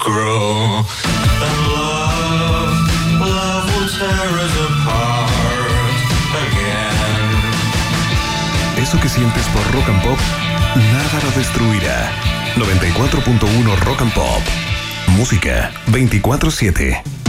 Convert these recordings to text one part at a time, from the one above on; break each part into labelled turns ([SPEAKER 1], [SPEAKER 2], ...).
[SPEAKER 1] grow. And love, love tear us apart again.
[SPEAKER 2] Eso que sientes por rock and pop, nada lo destruirá. 94.1 Rock and Pop. Música 24-7.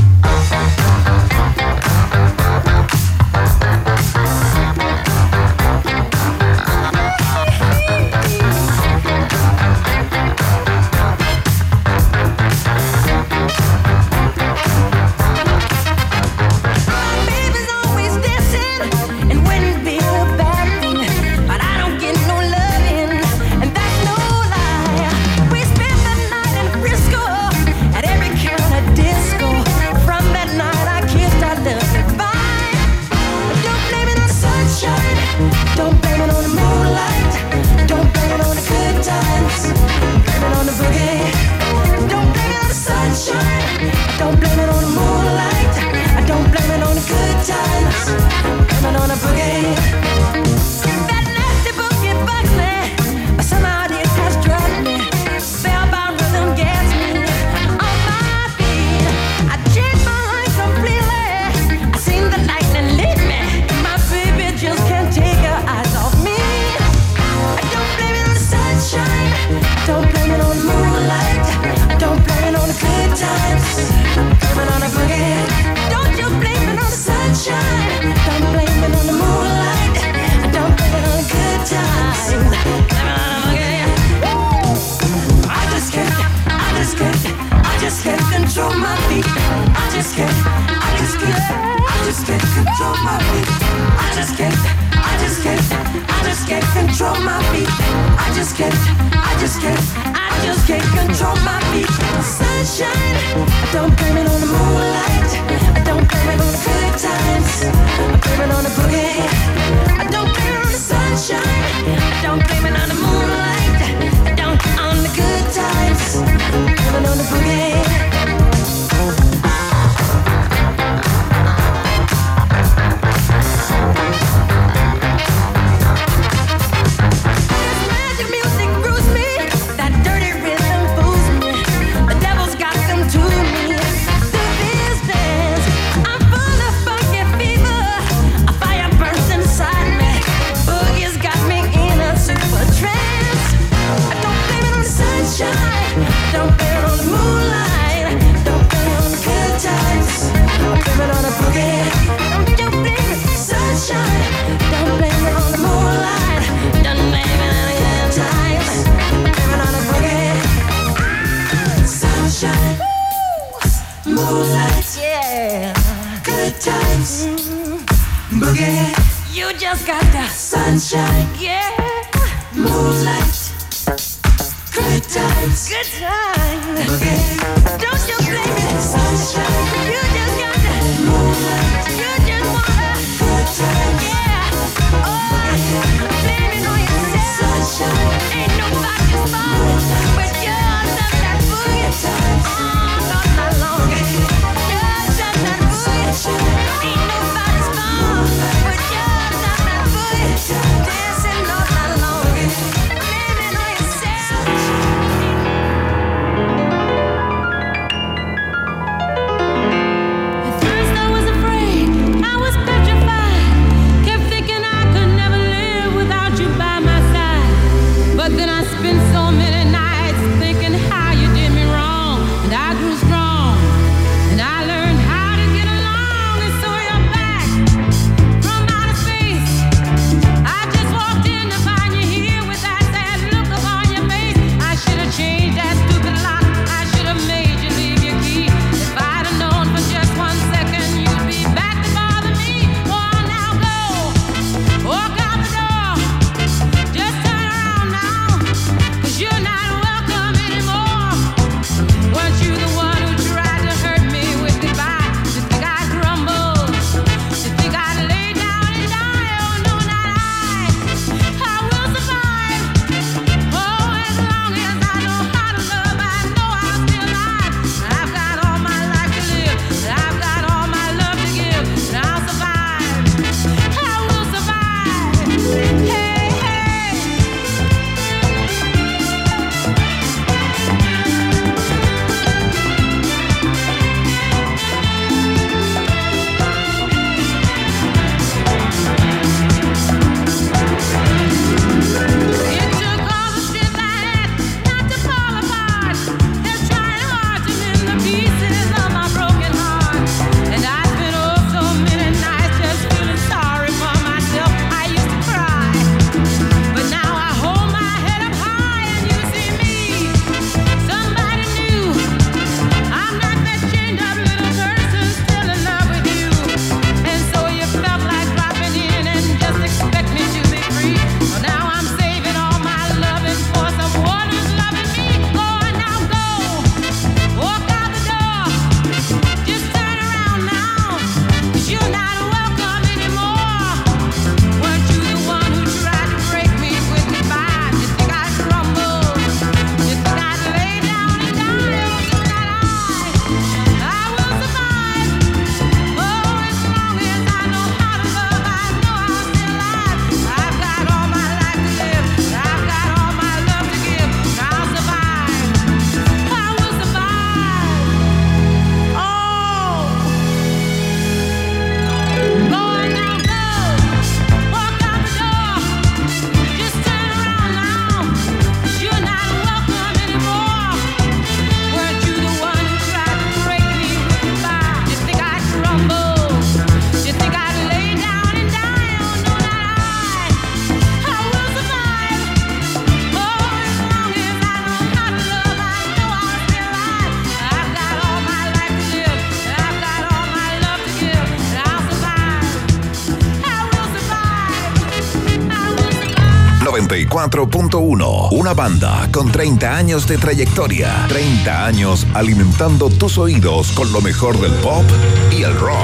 [SPEAKER 3] 94.1. Una banda con 30 años de trayectoria. 30 años alimentando tus oídos con lo mejor del pop y el rock.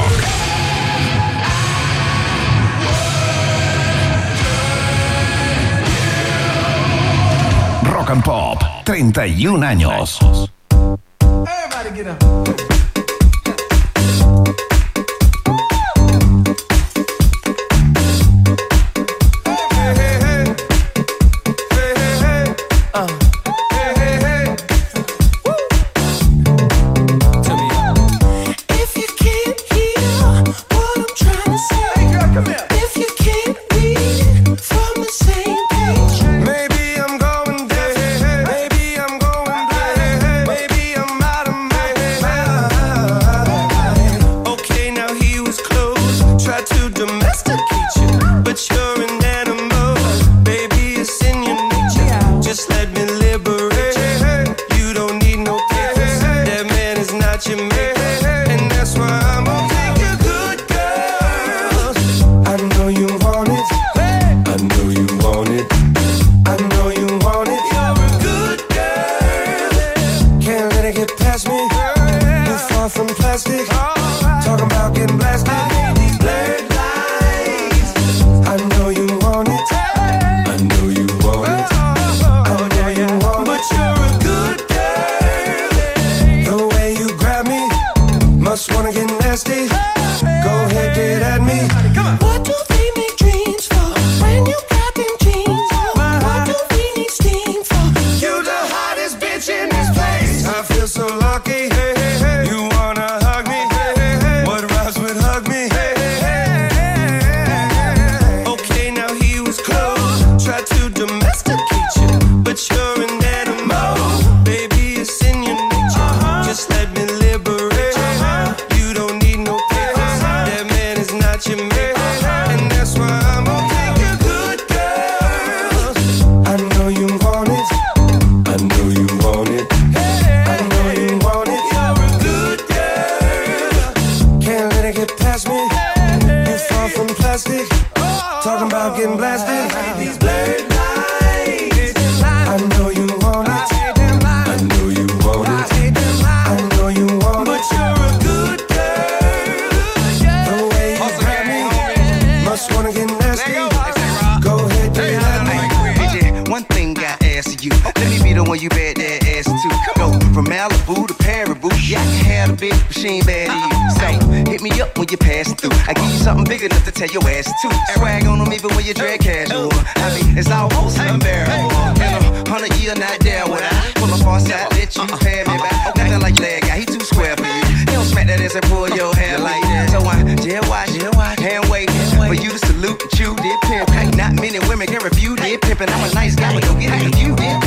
[SPEAKER 3] Rock and Pop, 31 años.
[SPEAKER 4] Getting blasted. These blurred lines. I know you want it. I know you want it. I know you want it. But you're a good girl. The way you grab me. Must wanna get nasty. Go ahead, get at me.
[SPEAKER 5] One thing I ask of you. Let me be the one you bet that ass to. Go from Malibu to Paribu. Yeah, I can have a but she bad to you. So hit me up when you pass through. I give you something big enough to tell your ass to. Swag on them even when you drag casual. I mean, it's almost unbearable. In a hundred year, not there would I pull up on side, let you pay me back. Nothing like leg guy, he too square for you. He don't smack that ass and pull your hair like that. So I jail watch, hand wait for you to salute that you did pimp. Not many women can refute it. Pimpin', I'm a nice guy, but don't get it if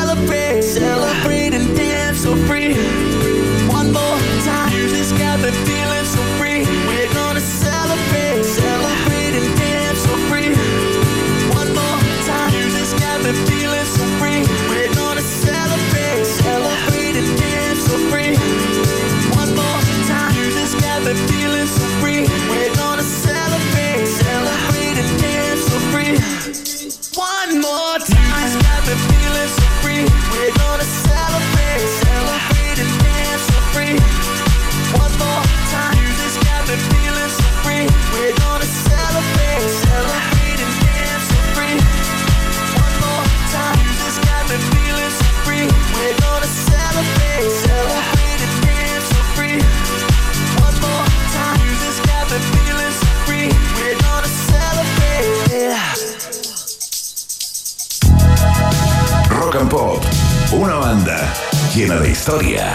[SPEAKER 1] llena de historia,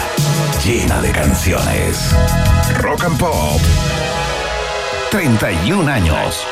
[SPEAKER 1] llena de canciones. Rock and Pop. 31 años.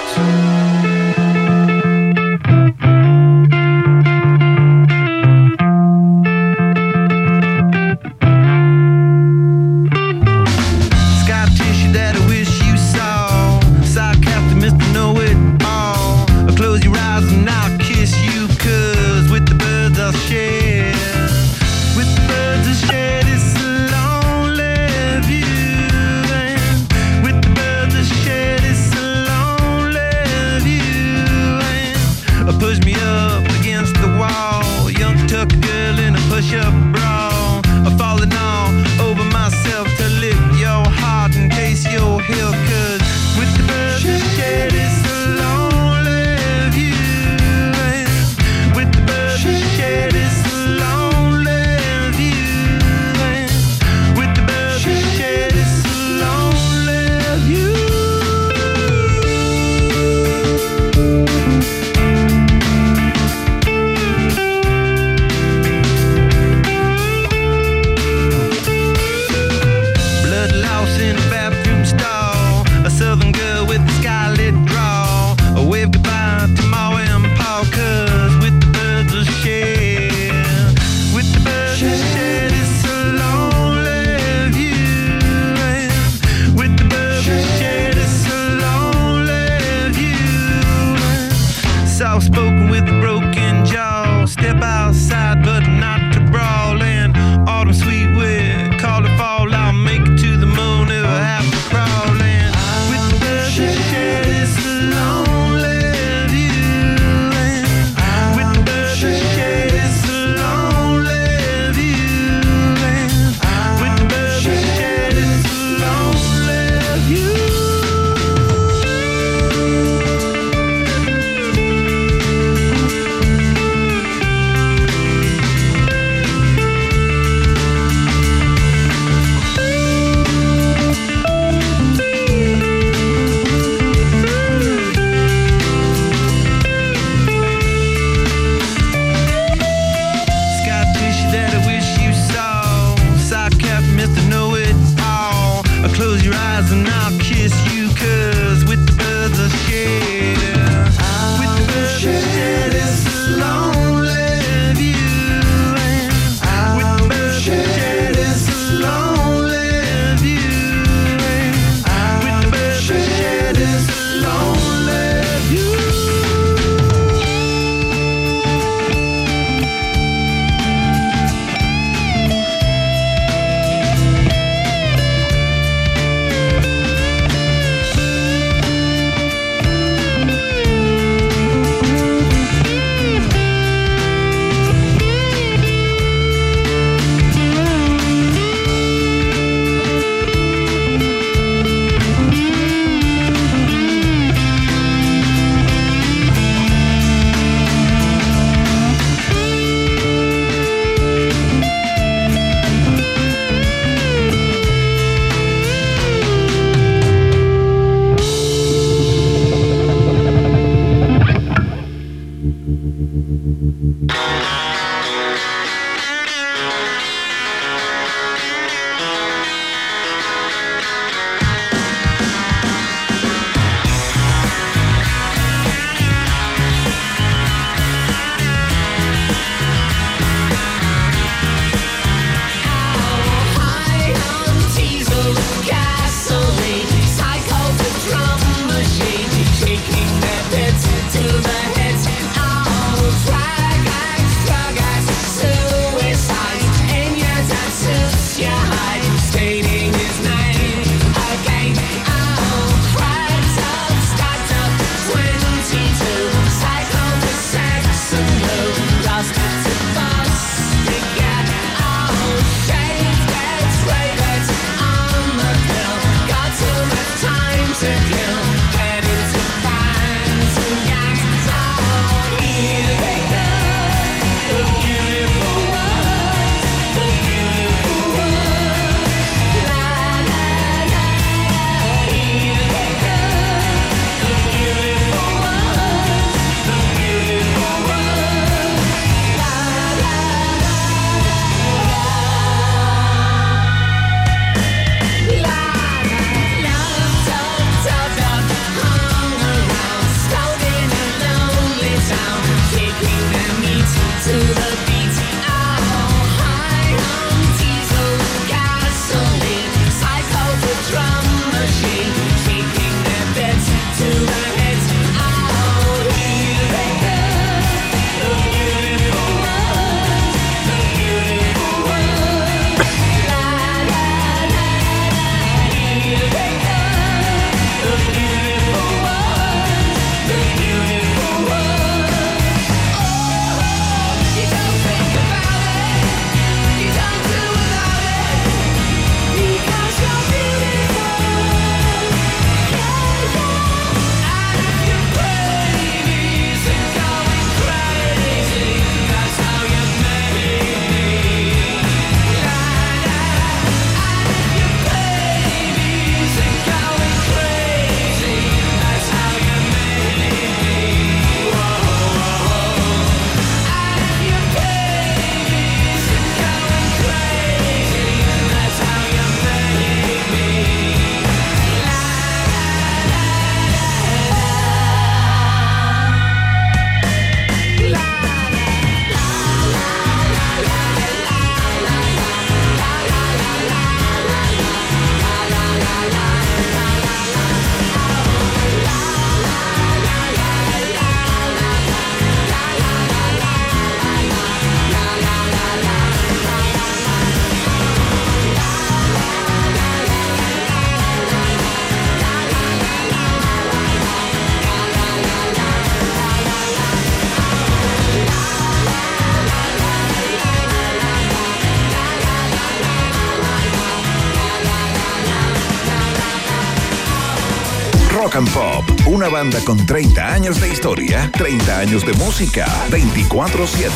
[SPEAKER 1] Una banda con 30 años de historia, 30 años de música, 24/7.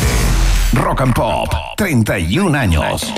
[SPEAKER 1] Rock and Pop, 31 años.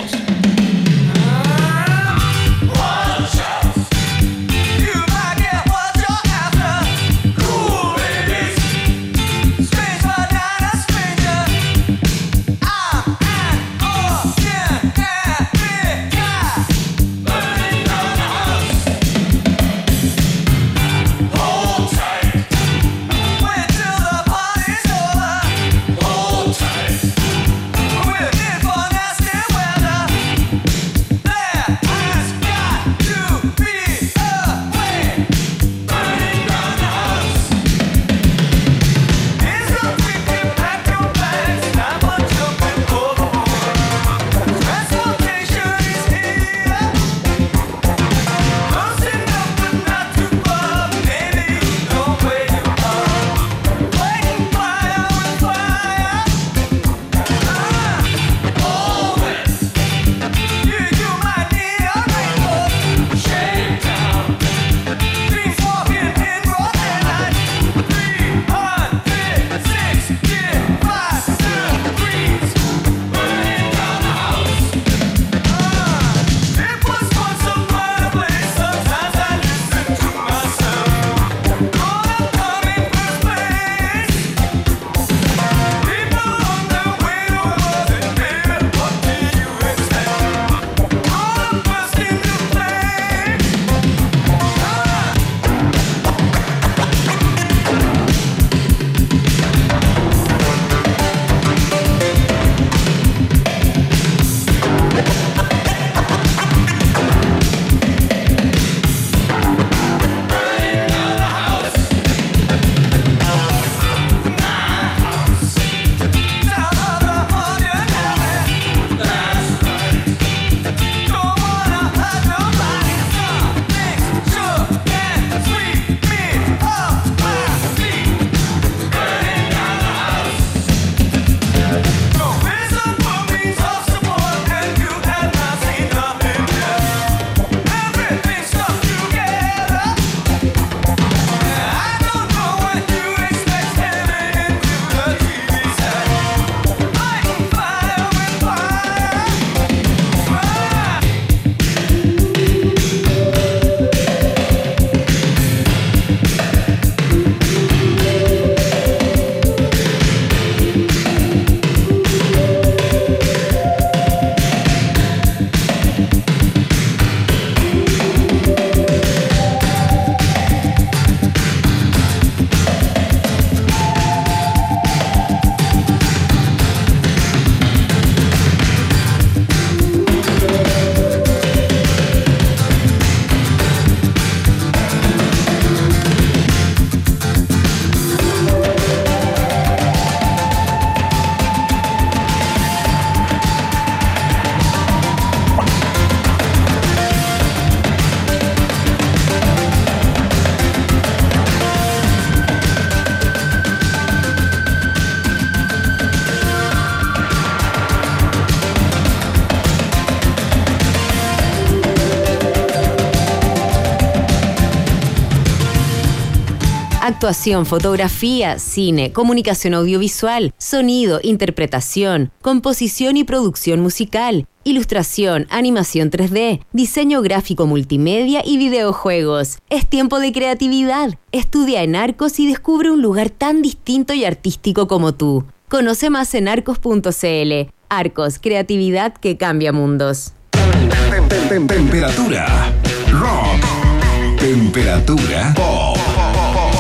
[SPEAKER 6] Actuación, fotografía, cine, comunicación audiovisual, sonido, interpretación, composición y producción musical, ilustración, animación 3D, diseño gráfico multimedia y videojuegos. Es tiempo de creatividad. Estudia en Arcos y descubre un lugar tan distinto y artístico como tú. Conoce más en arcos.cl. Arcos, creatividad que cambia mundos.
[SPEAKER 1] Tem- tem- tem- Temperatura. Rock. Temperatura. Pop.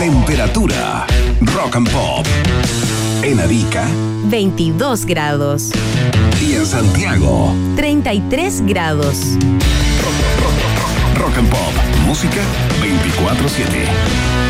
[SPEAKER 1] Temperatura. Rock and Pop. En Arica
[SPEAKER 6] 22 grados.
[SPEAKER 1] y en Santiago.
[SPEAKER 6] 33 grados.
[SPEAKER 1] Rock and Pop. Música 24-7.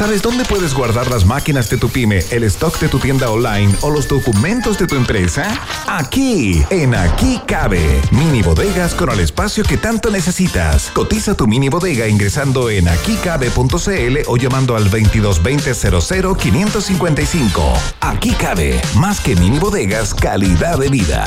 [SPEAKER 7] ¿Sabes dónde puedes guardar las máquinas de tu pyme, el stock de tu tienda online o los documentos de tu empresa? Aquí, en Aquí Cabe. Mini bodegas con el espacio que tanto necesitas. Cotiza tu mini bodega ingresando en aquicabe.cl o llamando al 2220 00 555. Aquí Cabe. Más que mini bodegas, calidad de vida.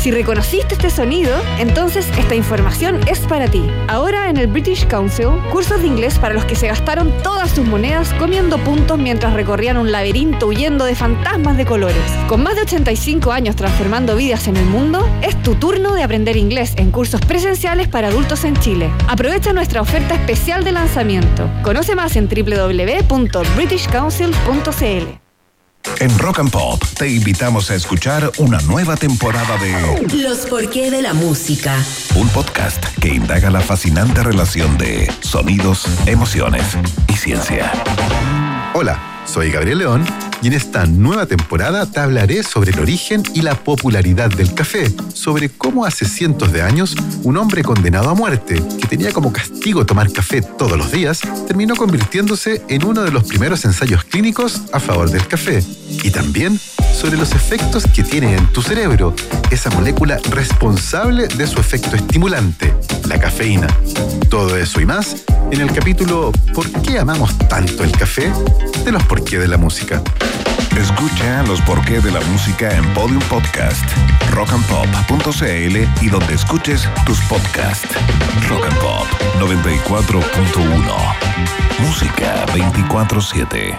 [SPEAKER 8] Si reconociste este sonido, entonces esta información es para ti. Ahora en el British Council, cursos de inglés para los que se gastaron todas sus monedas comiendo puntos mientras recorrían un laberinto huyendo de fantasmas de colores. Con más de 85 años transformando vidas en el mundo, es tu turno de aprender inglés en cursos presenciales para adultos en Chile. Aprovecha nuestra oferta especial de lanzamiento. Conoce más en www.britishcouncil.cl.
[SPEAKER 7] En Rock and Pop te invitamos a escuchar una nueva temporada de
[SPEAKER 6] Los porqué de la música.
[SPEAKER 7] un podcast que indaga la fascinante relación de sonidos, emociones y ciencia.
[SPEAKER 9] Hola, soy Gabriel León y en esta nueva temporada te hablaré sobre el origen y la popularidad del café, sobre cómo hace cientos de años un hombre condenado a muerte, que tenía como castigo tomar café todos los días, terminó convirtiéndose en uno de los primeros ensayos clínicos a favor del café. Y también sobre los efectos que tiene en tu cerebro, esa molécula responsable de su efecto estimulante, la cafeína. Todo eso y más en el capítulo ¿Por qué amamos tanto el café? de los por qué de la música.
[SPEAKER 7] Escucha los porqué de la música en Podium Podcast, rockandpop.cl y donde escuches tus podcasts. Rock and Pop 94.1. Música 24-7.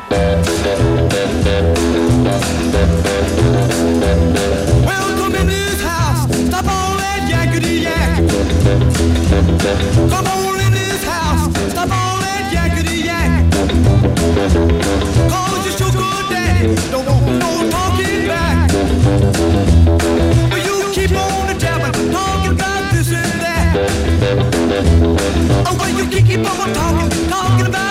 [SPEAKER 10] Welcome in this house. Stop all that yakety yak. Come on keep on talking, talking about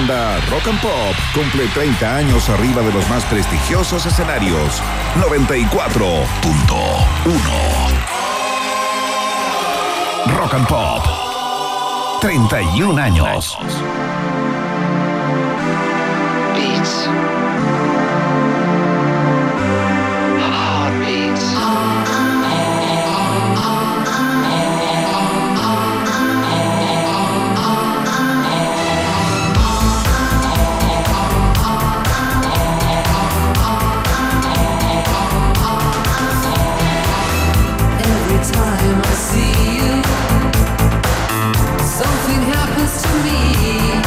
[SPEAKER 7] banda Rock and Pop cumple 30 años arriba de los más prestigiosos escenarios. 94.1 Rock and Pop. 31 años.
[SPEAKER 11] Beats.
[SPEAKER 12] me.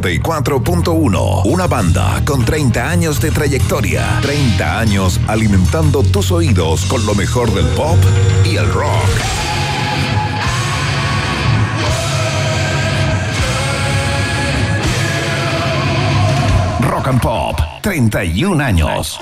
[SPEAKER 7] 94.1. Una banda con 30 años de trayectoria. 30 años alimentando tus oídos con lo mejor del pop y el rock. Rock and Pop, 31 años.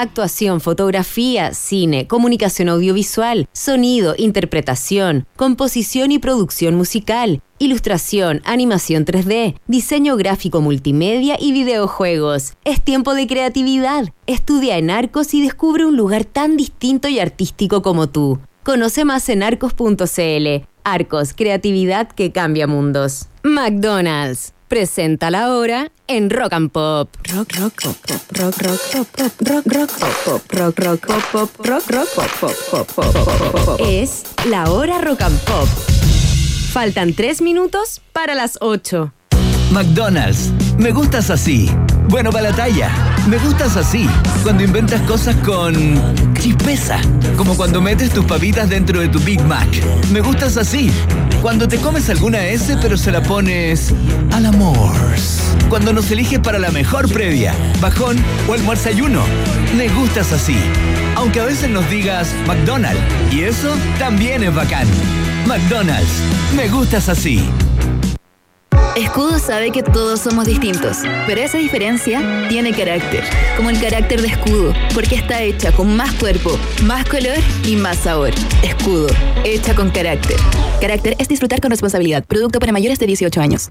[SPEAKER 6] Actuación, fotografía, cine, comunicación audiovisual, sonido, interpretación, composición y producción musical, ilustración, animación 3D, diseño gráfico multimedia y videojuegos. Es tiempo de creatividad. Estudia en Arcos y descubre un lugar tan distinto y artístico como tú. Conoce más en arcos.cl. Arcos, creatividad que cambia mundos. McDonald's. Presenta la hora en Rock and Pop. Rock, rock, pop, pop, rock, rock, pop, pop, rock, rock, pop, pop, rock, rock, pop, pop, rock, rock, pop, pop, pop, pop, pop. Es la hora Rock and Pop. Faltan tres minutos para las 8.
[SPEAKER 13] McDonald's. Me gustas así. Bueno para la talla. Me gustas así. Cuando inventas cosas con chispeza. Como cuando metes tus papitas dentro de tu Big Mac. Me gustas así. Cuando te comes alguna S pero se la pones al amor. Cuando nos eliges para la mejor previa, bajón o almuerzayuno. Me gustas así. Aunque a veces nos digas McDonald's. Y eso también es bacán. McDonald's. Me gustas así.
[SPEAKER 14] Escudo sabe que todos somos distintos, pero esa diferencia tiene carácter, como el carácter de Escudo, porque está hecha con más cuerpo, más color y más sabor. Escudo, hecha con carácter. Carácter es disfrutar con responsabilidad. Producto para mayores de 18 años.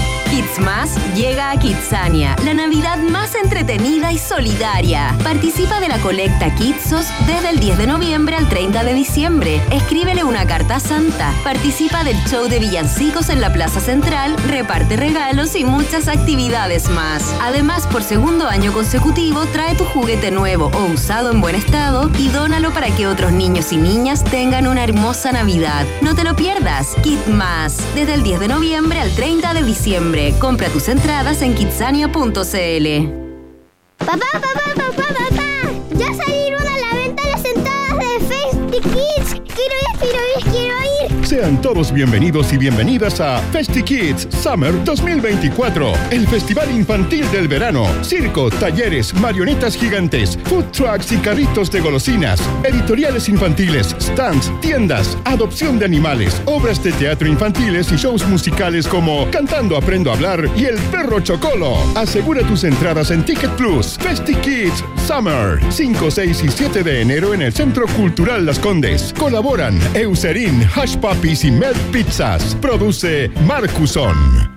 [SPEAKER 6] Kids llega a Kidsania, la Navidad más entretenida y solidaria. Participa de la colecta Kidsos desde el 10 de noviembre al 30 de diciembre. Escríbele una carta a Santa. Participa del show de villancicos en la Plaza Central, reparte regalos y muchas actividades más. Además, por segundo año consecutivo, trae tu juguete nuevo o usado en buen estado y dónalo para que otros niños y niñas tengan una hermosa Navidad. No te lo pierdas. Kid desde el 10 de noviembre al 30 de diciembre. Compra tus entradas en kidsania.cl.
[SPEAKER 15] Papá, papá, papá, papá. Ya salieron a la venta las entradas de Festi Kids. Quiero ir, quiero ir, quiero.
[SPEAKER 16] Sean todos bienvenidos y bienvenidas a Festi Kids Summer 2024, el festival infantil del verano. Circo, talleres, marionetas gigantes, food trucks y carritos de golosinas, editoriales infantiles, stands, tiendas, adopción de animales, obras de teatro infantiles y shows musicales como Cantando Aprendo a Hablar y El Perro Chocolo. Asegura tus entradas en Ticket Plus. Festi Kids Summer, 5, 6 y 7 de enero en el Centro Cultural Las Condes. Colaboran Eucerin, Hash Puppies y Melt Pizzas. Produce Marcuson.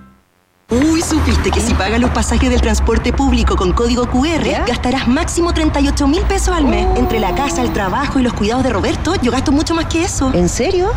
[SPEAKER 17] Uy, ¿supiste que si pagas los pasajes del transporte público con código QR, gastarás máximo 38 mil pesos al mes? Entre la casa, el trabajo y los cuidados de Roberto, yo gasto mucho más que eso. ¿En serio?